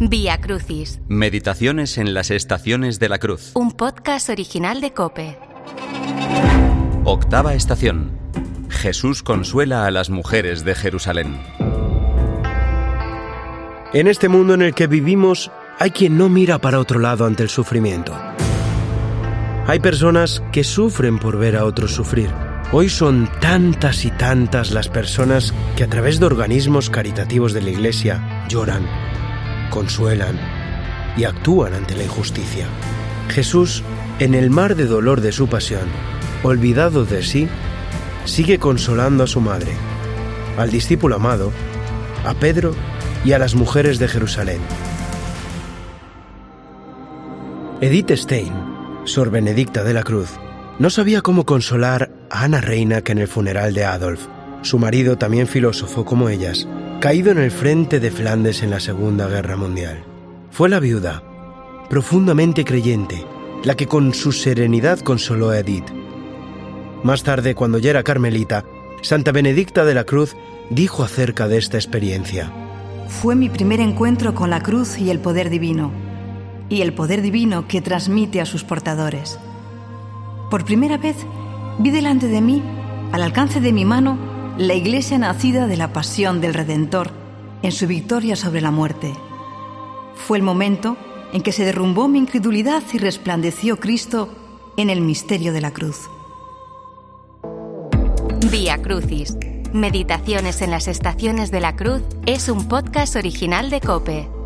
Vía Crucis, Meditaciones en las estaciones de la cruz. un podcast original de Cope. Octava estación. Jesús consuela a las mujeres de Jerusalén. En este mundo en el que vivimos hay quien no mira para otro lado ante el sufrimiento. Hay personas que sufren por ver a otros sufrir. Hoy son tantas y tantas las personas que a través de organismos caritativos de la Iglesia lloran, consuelan y actúan ante la injusticia. Jesús, en el mar de dolor de su pasión, olvidado de sí, sigue consolando a su madre, al discípulo amado, a Pedro y a las mujeres de Jerusalén. Edith Stein, Sor Benedicta de la Cruz, no sabía cómo consolar Ana Reina que en el funeral de Adolf, su marido también filósofo como ellas, caído en el frente de Flandes en la Segunda Guerra Mundial. Fue la viuda, profundamente creyente, la que con su serenidad consoló a Edith. Más tarde, cuando ya era carmelita, Santa Benedicta de la Cruz dijo acerca de esta experiencia. Fue mi primer encuentro con la cruz y el poder divino, y el poder divino que transmite a sus portadores. Por primera vez vi delante de mí, al alcance de mi mano, la iglesia nacida de la pasión del Redentor en su victoria sobre la muerte. Fue el momento en que se derrumbó mi incredulidad y resplandeció Cristo en el misterio de la cruz. Vía Crucis, Meditaciones en las estaciones de la cruz es un podcast original de Cope.